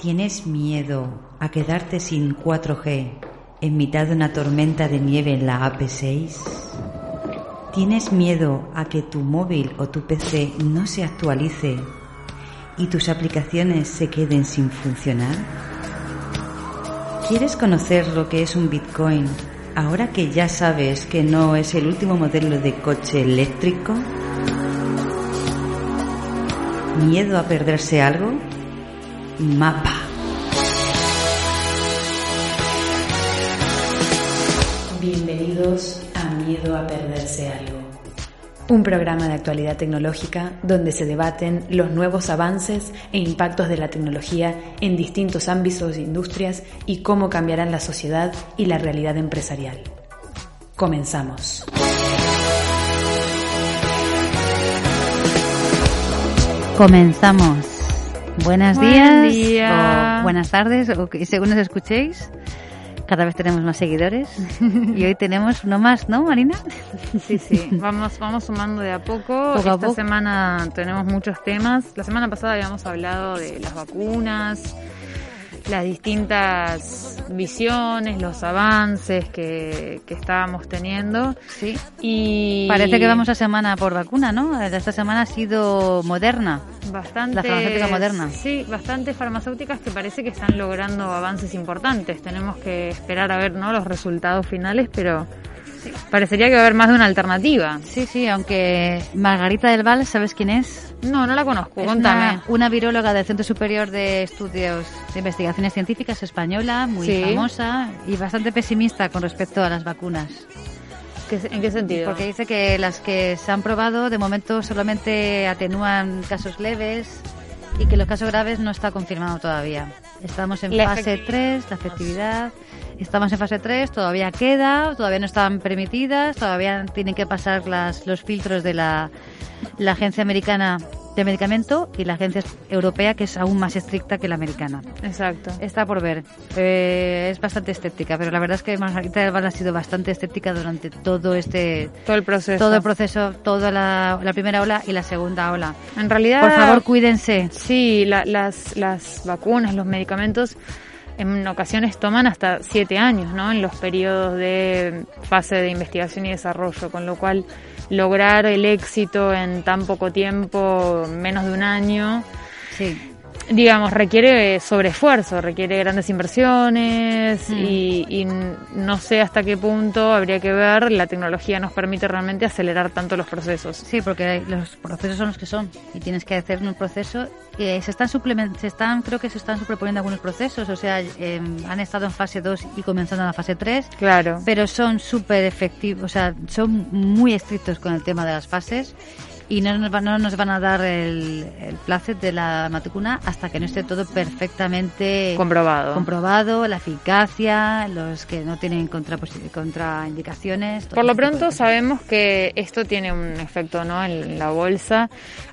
¿Tienes miedo a quedarte sin 4G en mitad de una tormenta de nieve en la AP6? ¿Tienes miedo a que tu móvil o tu PC no se actualice y tus aplicaciones se queden sin funcionar? ¿Quieres conocer lo que es un Bitcoin ahora que ya sabes que no es el último modelo de coche eléctrico? ¿Miedo a perderse algo? Mapa. Bienvenidos a Miedo a Perderse Algo. Un programa de actualidad tecnológica donde se debaten los nuevos avances e impactos de la tecnología en distintos ámbitos e industrias y cómo cambiarán la sociedad y la realidad empresarial. Comenzamos. Comenzamos. Buenos Buen días, día. o buenas tardes, o según nos escuchéis. Cada vez tenemos más seguidores y hoy tenemos uno más, ¿no, Marina? Sí, sí, vamos, vamos sumando de a poco. Poco a Esta poco. semana tenemos muchos temas. La semana pasada habíamos hablado de las vacunas, las distintas visiones, los avances que, que estábamos teniendo. Sí. Y Parece que vamos a semana por vacuna, ¿no? Esta semana ha sido moderna. bastante la farmacéutica moderna. Sí, bastantes farmacéuticas que parece que están logrando avances importantes. Tenemos que esperar a ver ¿no? los resultados finales, pero parecería que va a haber más de una alternativa. Sí, sí, aunque Margarita del Val, ¿sabes quién es? No, no la conozco, Es contame. una, una viróloga del Centro Superior de Estudios de Investigaciones Científicas española, muy Sí. famosa y bastante pesimista con respecto a las vacunas. ¿Qué- ¿En qué sentido? Porque dice que las que se han probado de momento solamente atenúan casos leves y que los casos graves no está confirmado todavía. Estamos en La fase efectividad. 3, la efectividad. Estamos en fase 3, todavía queda, todavía no están permitidas, todavía tienen que pasar las, los filtros de la, la Agencia Americana de Medicamento y la Agencia Europea, que es aún más estricta que la americana. Exacto. Está por ver. Eh, es bastante escéptica, pero la verdad es que Margarita del Val ha sido bastante escéptica durante todo este Todo el proceso. todo el proceso, toda la, la primera ola y la segunda ola. En realidad, Por favor, cuídense. sí, la- las, las vacunas, los medicamentos, en ocasiones toman hasta siete años, ¿no? En los periodos de fase de investigación y desarrollo, con lo cual lograr el éxito en tan poco tiempo, menos de un año, Sí. Digamos, requiere sobreesfuerzo, requiere grandes inversiones Mm. y, y no sé hasta qué punto habría que ver, la tecnología nos permite realmente acelerar tanto los procesos. Sí, porque los procesos son los que son y tienes que hacer un proceso. eh, se están se están, creo que se están superponiendo algunos procesos, o sea, eh, han estado en fase 2 y comenzando en la fase 3, Claro. pero son súper efectivos, o sea, son muy estrictos con el tema de las fases y no nos, van, no nos van a dar el, el placet de la matrícula hasta que no esté todo perfectamente Comprobado. comprobado, la eficacia, los que no tienen contraindicaciones. Por lo de pronto sabemos que esto tiene un efecto ¿no? en la bolsa.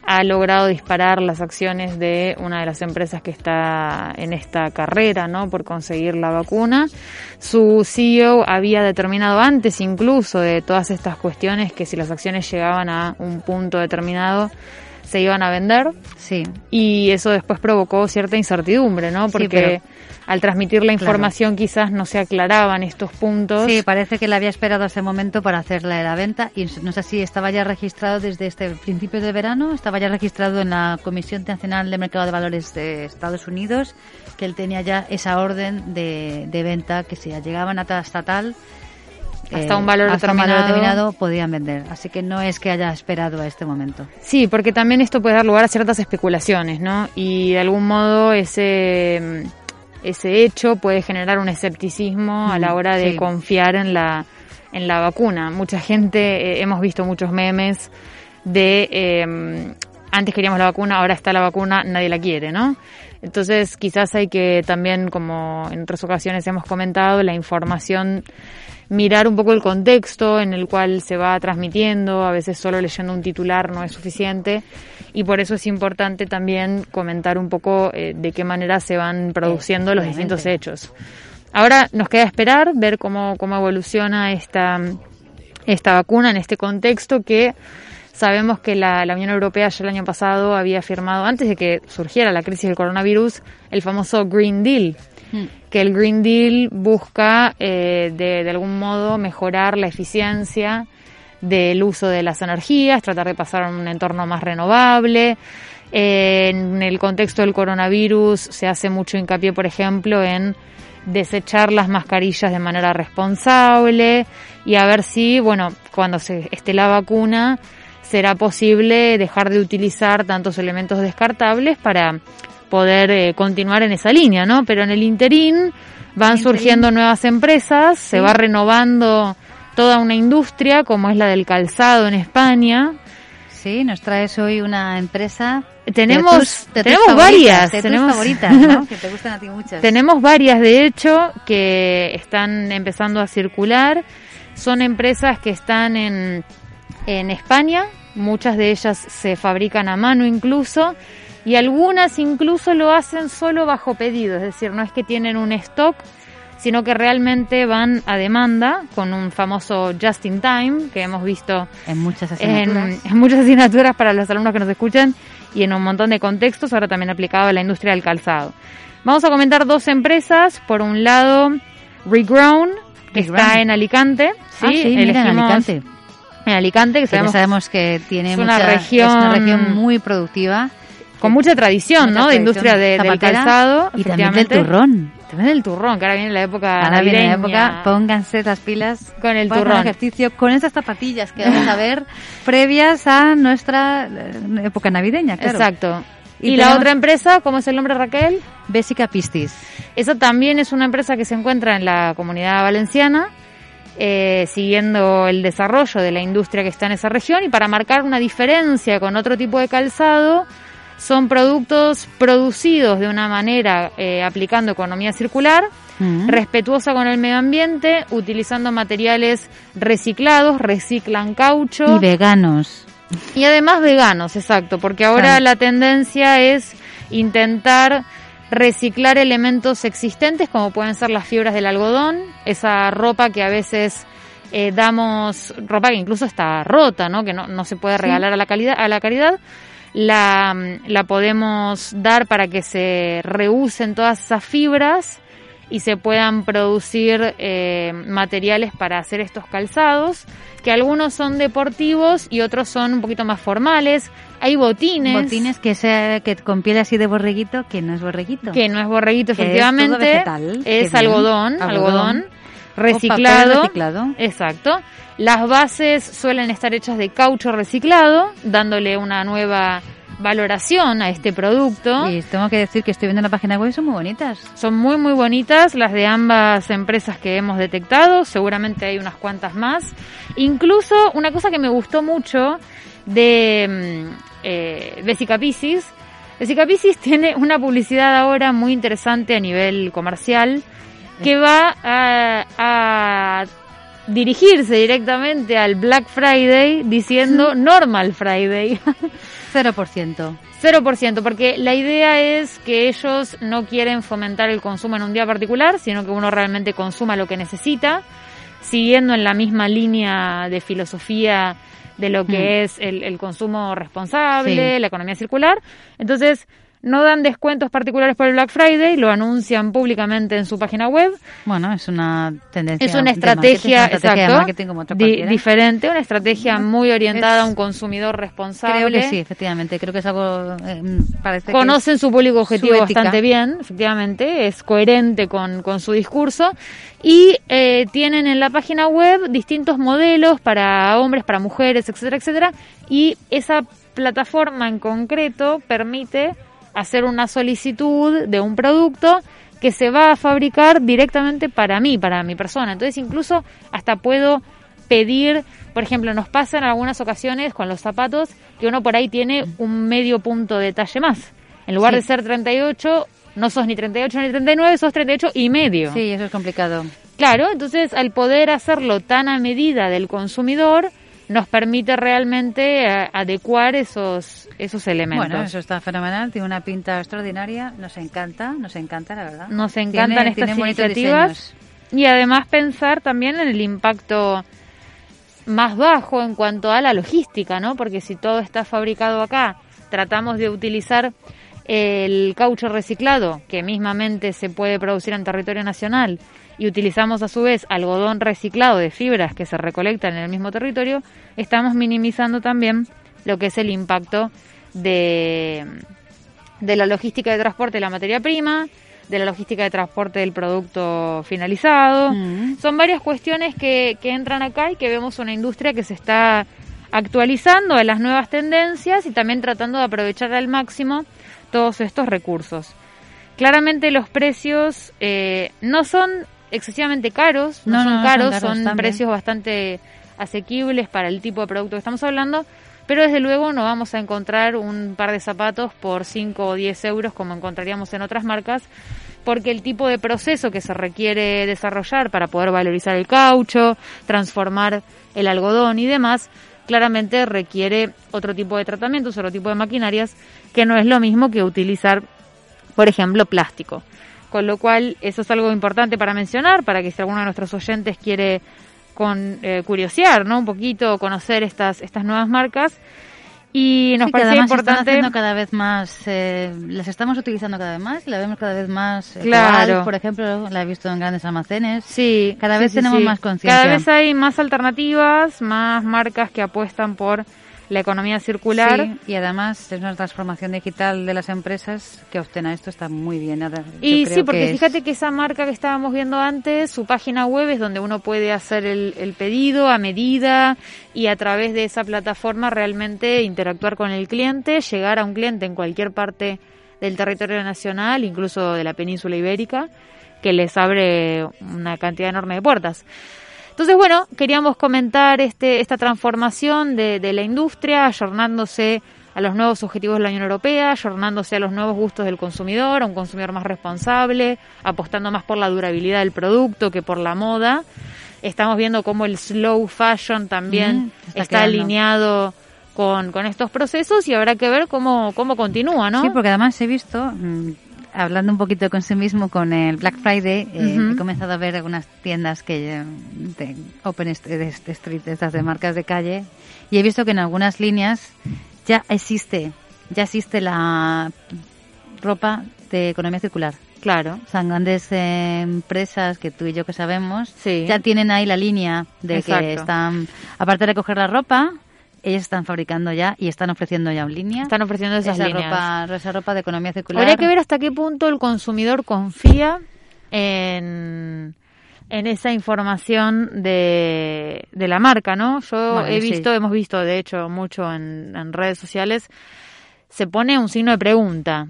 Ha logrado disparar las acciones de una de las empresas que está en esta carrera ¿no? por conseguir la vacuna. Su CEO había determinado antes incluso de todas estas cuestiones que si las acciones llegaban a un punto determinado se iban a vender Sí, y eso después provocó cierta incertidumbre, ¿no? Sí, Porque pero- al transmitir la Claro. información quizás no se aclaraban estos puntos. sí, parece que le había esperado ese momento para hacerle la venta y no sé si estaba ya registrado desde este principio de verano, estaba ya registrado en la Comisión Nacional de Mercado de Valores de Estados Unidos, que él tenía ya esa orden de, de venta que si llegaban hasta, hasta tal eh, Hasta un valor hasta un valor determinado. podían vender. Así que no es que haya esperado a este momento. Sí, porque también esto puede dar lugar a ciertas especulaciones, ¿no? Y de algún modo ese, ese hecho puede generar un escepticismo a la hora de sí. confiar en la en la vacuna. Mucha gente, eh, hemos visto muchos memes de eh, antes queríamos la vacuna, ahora está la vacuna, nadie la quiere, ¿no? Entonces quizás hay que también, como en otras ocasiones hemos comentado, la información mirar un poco el contexto en el cual se va transmitiendo, a veces solo leyendo un titular no es suficiente y por eso es importante también comentar un poco eh, de qué manera se van produciendo los distintos hechos. Ahora nos queda esperar, ver cómo, cómo evoluciona esta, esta vacuna en este contexto que sabemos que la, la, Unión Europea ya el año pasado había firmado, antes de que surgiera la crisis del coronavirus, el famoso Green Deal, hmm. que el Green Deal busca eh, de, de algún modo mejorar la eficiencia del uso de las energías, tratar de pasar a un entorno más renovable. Eh, en el contexto del coronavirus se hace mucho hincapié, por ejemplo, en desechar las mascarillas de manera responsable y a ver si, bueno, cuando se esté la vacuna, será posible dejar de utilizar tantos elementos descartables para poder eh, continuar en esa línea, ¿no? Pero en el interín van surgiendo nuevas empresas, se va renovando toda una industria como es la del calzado en España. Sí, nos traes hoy una empresa tenemos, tenemos varias, tenemos favoritas, ¿no? que te gustan a ti muchas. Tenemos varias, de hecho, que están empezando a circular. Son empresas que están en, en España, muchas de ellas se fabrican a mano incluso, y algunas incluso lo hacen solo bajo pedido, es decir, no es que tienen un stock, sino que realmente van a demanda con un famoso just in time que hemos visto en muchas asignaturas, en, muchas asignaturas para los alumnos que nos escuchan y en un montón de contextos, ahora también aplicado a la industria del calzado. Vamos a comentar dos empresas, por un lado Regrown, que está en Alicante, sí, ah, sí en Alicante. En Alicante, que sabemos, sabemos que tiene una región, es una región muy productiva con mucha tradición, ¿no? de industria de, del calzado. Y también del turrón. También del turrón, que ahora viene la época Ahora viene la época, pónganse las pilas con el turrón. ejercicio con estas zapatillas que vamos a ver previas a nuestra eh, época navideña, claro. Exacto. Y, la otra empresa, ¿cómo es el nombre Raquel? Besica Pistis. Esa también es una empresa que se encuentra en la comunidad valenciana, eh, siguiendo el desarrollo de la industria que está en esa región y para marcar una diferencia con otro tipo de calzado, son productos producidos de una manera eh, aplicando economía circular, respetuosa con el medio ambiente, utilizando materiales reciclados, reciclan caucho. Y veganos. Y además veganos, exacto, porque ahora la tendencia es intentar reciclar elementos existentes como pueden ser las fibras del algodón, esa ropa que a veces eh, damos, ropa que incluso está rota, ¿no? que no, no se puede regalar a la calidad, a la caridad la, la podemos dar para que se reusen todas esas fibras y se puedan producir eh, materiales para hacer estos calzados, que algunos son deportivos y otros son un poquito más formales. Hay botines. Botines que sea que con piel así de borreguito, que no es borreguito. Que no es borreguito, efectivamente. Es, algodón, algodón, reciclado. reciclado. Exacto. Las bases suelen estar hechas de caucho reciclado, dándole una nueva valoración a este producto. Y tengo que decir que estoy viendo la página web y son muy bonitas. Son muy muy bonitas las de ambas empresas que hemos detectado, seguramente hay unas cuantas más. Incluso una cosa que me gustó mucho de mm, eh, Bessica Piscis, Bessica Piscis tiene una publicidad ahora muy interesante a nivel comercial que va a dirigirse directamente al Black Friday diciendo Normal Friday. 0%. 0%, porque la idea es que ellos no quieren fomentar el consumo en un día particular, sino que uno realmente consuma lo que necesita, siguiendo en la misma línea de filosofía de lo que mm. es el, consumo responsable, la economía circular. Entonces, no dan descuentos particulares por el Black Friday, lo anuncian públicamente en su página web. Bueno, es una tendencia. Es una estrategia, diferente, una estrategia muy orientada a un consumidor responsable. Creo que sí, efectivamente. Creo que es algo. Eh, parece Conocen su público objetivo bastante bien, efectivamente. Es coherente con, con su discurso. Y eh, tienen en la página web distintos modelos para hombres, para mujeres, etcétera, etcétera. Y esa plataforma en concreto permite hacer una solicitud de un producto que se va a fabricar directamente para mí, para mi persona. Entonces incluso hasta puedo pedir, por ejemplo, nos pasa en algunas ocasiones con los zapatos que uno por ahí tiene un medio punto de talle más. En lugar de ser 38, no sos ni 38 ni 39, sos 38 y medio. Sí, eso es complicado. Claro, entonces al poder hacerlo tan a medida del consumidor, nos permite realmente eh, adecuar esos esos elementos. Bueno, eso está fenomenal, tiene una pinta extraordinaria, nos encanta, nos encanta la verdad. Nos encantan estas iniciativas y además pensar también en el impacto más bajo en cuanto a la logística, ¿no? Porque si todo está fabricado acá, tratamos de utilizar el caucho reciclado, que mismamente se puede producir en territorio nacional, y utilizamos a su vez algodón reciclado de fibras que se recolectan en el mismo territorio, estamos minimizando también lo que es el impacto de, de la logística de transporte de la materia prima, de la logística de transporte del producto finalizado. Mm. Son varias cuestiones que, que entran acá y que vemos una industria que se está actualizando a las nuevas tendencias y también tratando de aprovechar al máximo todos estos recursos. Claramente los precios eh, no son excesivamente caros, no, son caros, son, precios bastante asequibles para el tipo de producto que estamos hablando, pero desde luego no vamos a encontrar un par de zapatos por 5 o 10 euros como encontraríamos en otras marcas, porque el tipo de proceso que se requiere desarrollar para poder valorizar el caucho, transformar el algodón y demás, claramente requiere otro tipo de tratamientos, otro tipo de maquinarias, que no es lo mismo que utilizar, por ejemplo, plástico. Con lo cual, eso es algo importante para mencionar, para que si alguno de nuestros oyentes quiere con eh, curiosear, ¿no? Un poquito, conocer estas, estas nuevas marcas. Y nos parece importante. Están cada vez más, eh, las estamos utilizando cada vez más, la vemos cada vez más. Eh, claro. por ejemplo, la he visto en grandes almacenes. Sí. Cada vez tenemos más conciencia. Cada vez hay más alternativas, más marcas que apuestan por la economía circular. y además es una transformación digital de las empresas que obtenga esto está muy bien. y sí, porque fíjate que esa marca que estábamos viendo antes, su página web es donde uno puede hacer el, el pedido a medida y a través de esa plataforma realmente interactuar con el cliente, llegar a un cliente en cualquier parte del territorio nacional, incluso de la península ibérica, que les abre una cantidad enorme de puertas. Entonces, bueno, queríamos comentar este, esta transformación de, de la industria, ayornándose a los nuevos objetivos de la Unión Europea, ayornándose a los nuevos gustos del consumidor, a un consumidor más responsable, apostando más por la durabilidad del producto que por la moda. Estamos viendo cómo el slow fashion también está, alineado con, con, estos procesos y habrá que ver cómo, cómo continúa, ¿no? Sí, porque además he visto, mm, hablando un poquito con sí mismo con el Black Friday, eh, he comenzado a ver algunas tiendas que de Open Street, estas de marcas de calle, y he visto que en algunas líneas ya existe, ya existe la ropa de economía circular. Claro. O grandes empresas que tú y yo que sabemos, ya tienen ahí la línea de que están, aparte de recoger la ropa, ellos están fabricando ya y están ofreciendo ya en línea. Están ofreciendo esas esa líneas. Ropa, esa ropa de economía circular. Habría que ver hasta qué punto el consumidor confía en, en esa información de, de la marca, ¿no? Yo he visto, hemos visto de hecho mucho en, en, redes sociales, se pone un signo de pregunta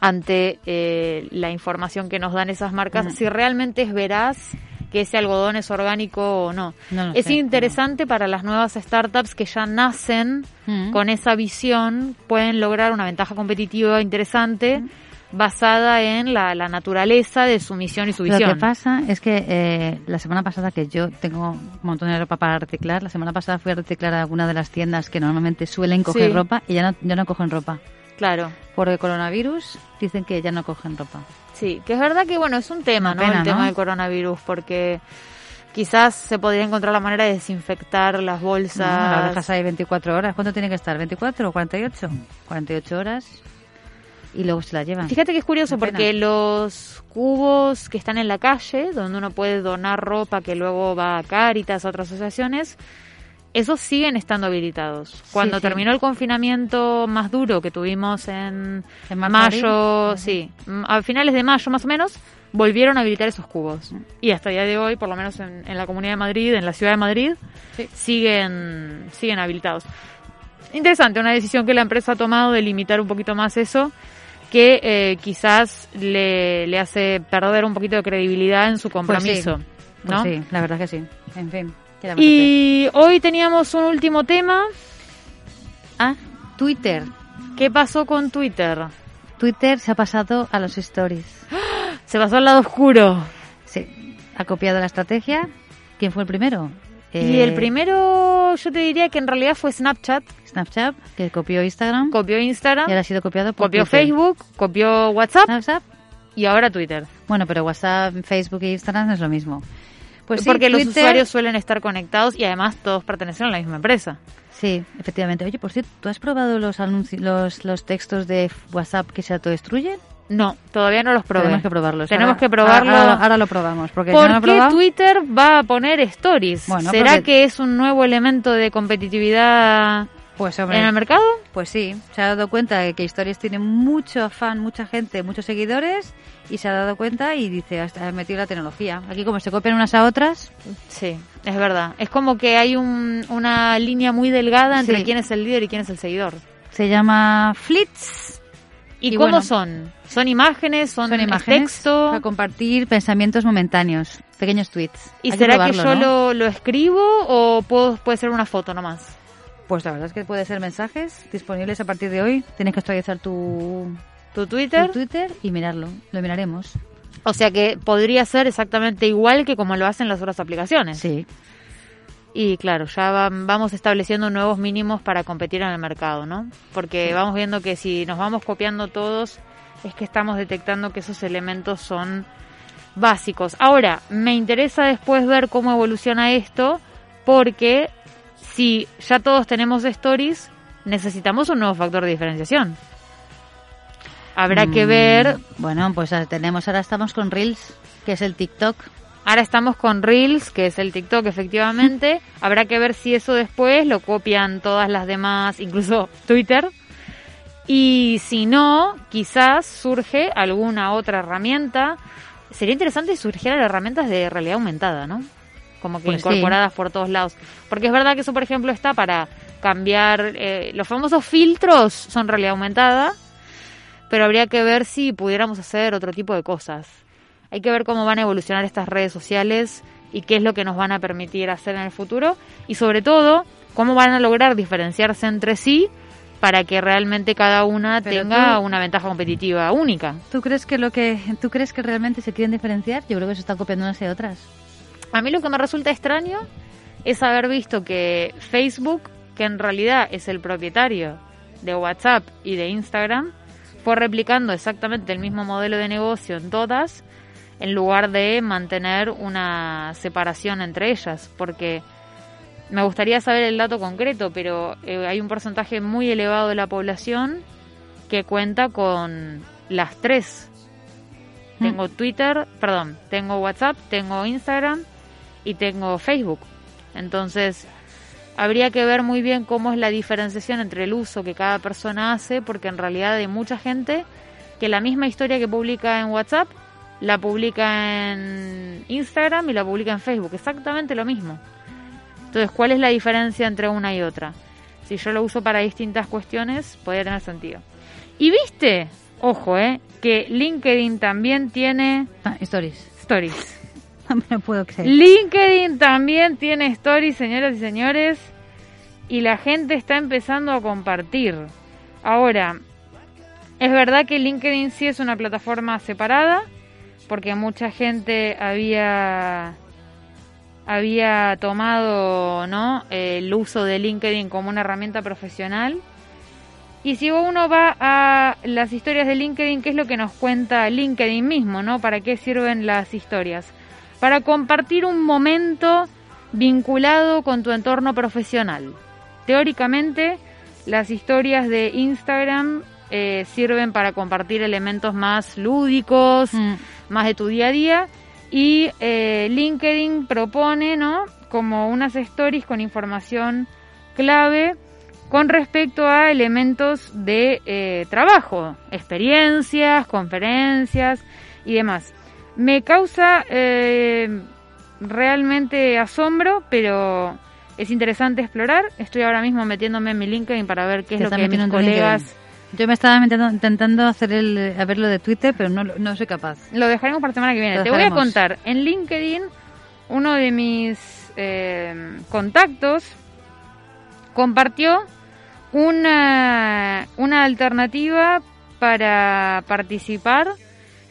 ante eh, la información que nos dan esas marcas, si realmente es veraz que ese algodón es orgánico o no. es interesante para las nuevas startups que ya nacen mm. con esa visión, pueden lograr una ventaja competitiva interesante. Mm. basada en la, naturaleza de su misión y su visión. Lo que pasa es que eh, la semana pasada, que yo tengo un montón de ropa para reciclar, la semana pasada fui a reciclar a alguna de las tiendas que normalmente suelen coger ropa y ya no, ya no cogen ropa. Claro. Por el coronavirus dicen que ya no cogen ropa. Sí, que es verdad que bueno, es un tema, ¿no? el tema del coronavirus, porque quizás se podría encontrar la manera de desinfectar las bolsas. No, las dejas ahí 24 horas. ¿Cuánto tiene que estar? ¿24 o 48? 48 horas y luego se la llevan. Fíjate que es curioso porque los cubos que están en la calle, donde uno puede donar ropa que luego va a Cáritas, a otras asociaciones, esos siguen estando habilitados. Cuando terminó el confinamiento más duro que tuvimos en, mayo, sí, a finales de mayo más o menos, volvieron a habilitar esos cubos. Y hasta el día de hoy, por lo menos en, la Comunidad de Madrid, en la Ciudad de Madrid, siguen, siguen habilitados. Interesante, una decisión que la empresa ha tomado de limitar un poquito más eso, que eh, quizás le, le, hace perder un poquito de credibilidad en su pues compromiso. Pues ¿no? sí, la verdad que sí. En fin. Y hoy teníamos un último tema. Ah, Twitter. ¿Qué pasó con Twitter? Twitter se ha pasado a los stories. Se pasó al lado oscuro. Sí, ha copiado la estrategia. ¿Quién fue el primero? y el eh, primero, yo te diría que en realidad fue Snapchat. Snapchat, que copió Instagram. Copió Instagram. Y ahora ha sido copiado por Copió Facebook, copió WhatsApp. WhatsApp. Y ahora Twitter. Bueno, pero WhatsApp, Facebook e Instagram es lo mismo. Pues Porque los usuarios suelen estar conectados y además todos pertenecen a la misma empresa. Sí, efectivamente. Oye, por cierto, ¿tú has probado los, los, los textos de WhatsApp que se autodestruyen? No, todavía no los probé. Tenemos que probarlos. Tenemos que probarlo. Ahora, lo probamos. Porque ¿Por qué Twitter va a poner stories? ¿Será que es un nuevo elemento de competitividad pues, en el mercado? Pues sí, se ha dado cuenta de que Stories tiene mucho afán, mucha gente, muchos seguidores y se ha dado cuenta y dice, ha metido la tecnología. Aquí como se copian unas a otras. Sí, es verdad. Es como que hay una línea muy delgada entre quién es el líder y quién es el seguidor. Se llama Flits. ¿Y, cómo son? ¿Son imágenes? ¿Son, imágenes texto? Para compartir pensamientos momentáneos, pequeños tweets. ¿Y será que, yo lo, escribo o puedo, puede ser una foto nomás? Pues la verdad es que puede ser mensajes disponibles a partir de hoy. Tienes que actualizar tu, tu Twitter. Tu Twitter y mirarlo. Lo miraremos. O sea que podría ser exactamente igual que como lo hacen las otras aplicaciones. Sí. Y claro, ya vamos estableciendo nuevos mínimos para competir en el mercado, ¿no? Porque vamos viendo que si nos vamos copiando todos, es que estamos detectando que esos elementos son básicos. Ahora, me interesa después ver cómo evoluciona esto, porque si ya todos tenemos stories, necesitamos un nuevo factor de diferenciación. Habrá que mm, ver. Bueno, pues tenemos, ahora estamos con Reels, que es el TikTok. Ahora estamos con Reels, que es el TikTok, efectivamente. Habrá que ver si eso después lo copian todas las demás, incluso Twitter. Y si no, quizás surge alguna otra herramienta. Sería interesante si surgieran herramientas de realidad aumentada, ¿no? Como que pues incorporadas por todos lados. Porque es verdad que eso, por ejemplo, está para cambiar. Eh, los famosos filtros son realidad aumentada, pero habría que ver si pudiéramos hacer otro tipo de cosas hay que ver cómo van a evolucionar estas redes sociales y qué es lo que nos van a permitir hacer en el futuro y sobre todo cómo van a lograr diferenciarse entre sí para que realmente cada una tenga una ventaja competitiva única. ¿Tú crees que lo que tú crees que realmente se quieren diferenciar? Yo creo que se están copiando unas y otras. A mí lo que me resulta extraño es haber visto que Facebook, que en realidad es el propietario de WhatsApp y de Instagram, fue replicando exactamente el mismo modelo de negocio en todas en lugar de mantener una separación entre ellas, porque me gustaría saber el dato concreto, pero eh, hay un porcentaje muy elevado de la población que cuenta con las tres. Mm. Tengo Twitter, perdón, tengo WhatsApp, tengo Instagram y tengo Facebook. Entonces, habría que ver muy bien cómo es la diferenciación entre el uso que cada persona hace, porque en realidad hay mucha gente que la misma historia que publica en WhatsApp la publica en Instagram y la publica en Facebook, exactamente lo mismo. Entonces, ¿cuál es la diferencia entre una y otra? Si yo lo uso para distintas cuestiones, podría tener sentido. Y viste, ojo, eh, que LinkedIn también tiene ah, stories. Stories. No me lo puedo creer. LinkedIn también tiene stories, señoras y señores, y la gente está empezando a compartir. Ahora, es verdad que LinkedIn sí es una plataforma separada, porque mucha gente había había tomado ¿no? el uso de LinkedIn como una herramienta profesional. Y si uno va a las historias de LinkedIn, ¿qué es lo que nos cuenta LinkedIn mismo? ¿no? ¿Para qué sirven las historias? Para compartir un momento vinculado con tu entorno profesional. Teóricamente, las historias de Instagram eh, sirven para compartir elementos más lúdicos, mm más de tu día a día. Y eh, LinkedIn propone, ¿no? Como unas stories con información clave con respecto a elementos de eh, trabajo, experiencias, conferencias y demás. Me causa eh, realmente asombro, pero es interesante explorar. Estoy ahora mismo metiéndome en mi LinkedIn para ver qué es lo que mis colegas yo me estaba intentando hacer el, a ver lo de Twitter, pero no, no soy capaz. Lo dejaremos para la semana que viene. Te voy a contar. En LinkedIn, uno de mis eh, contactos, compartió una, una alternativa para participar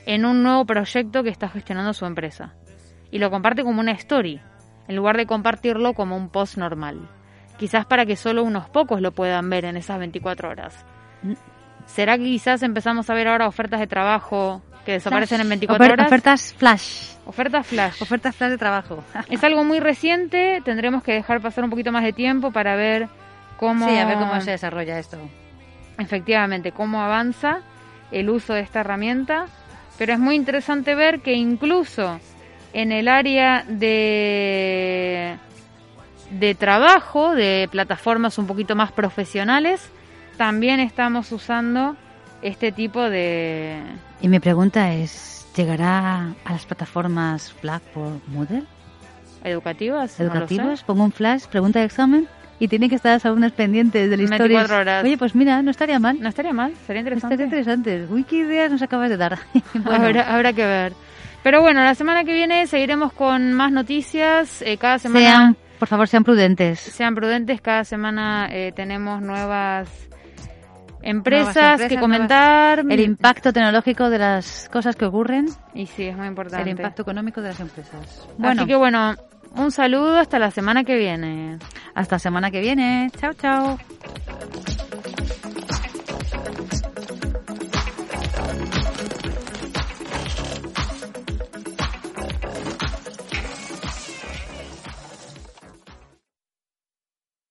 en un nuevo proyecto que está gestionando su empresa. Y lo comparte como una story, en lugar de compartirlo como un post normal. Quizás para que solo unos pocos lo puedan ver en esas 24 horas. ¿Será que quizás empezamos a ver ahora ofertas de trabajo que desaparecen en 24 horas? Ofertas flash. Ofertas flash. Ofertas flash de trabajo. es algo muy reciente, tendremos que dejar pasar un poquito más de tiempo para ver cómo... Sí, a ver cómo se desarrolla esto. Efectivamente, cómo avanza el uso de esta herramienta, pero es muy interesante ver que incluso en el área de de trabajo, de plataformas un poquito más profesionales, también estamos usando este tipo de... Y mi pregunta es, ¿llegará a las plataformas Blackboard Moodle? ¿Educativas? ¿Educativas? Pongo un flash, pregunta de examen y tiene que estar las alumnas pendientes de la historia. horas. Oye, pues mira, no estaría mal. No estaría mal, sería interesante. Estaría interesante. Uy, qué ideas nos acabas de dar. habrá, habrá, que ver. Pero bueno, la semana que viene seguiremos con más noticias. Eh, cada semana... Por favor, sean prudentes. Sean prudentes. Cada semana eh, tenemos nuevas empresas, que comentar. El impacto tecnológico de las cosas que ocurren. Y sí, es muy importante. El impacto económico de las empresas. Bueno. Así que bueno, un saludo hasta la semana que viene. Hasta semana que viene. Chao, chao.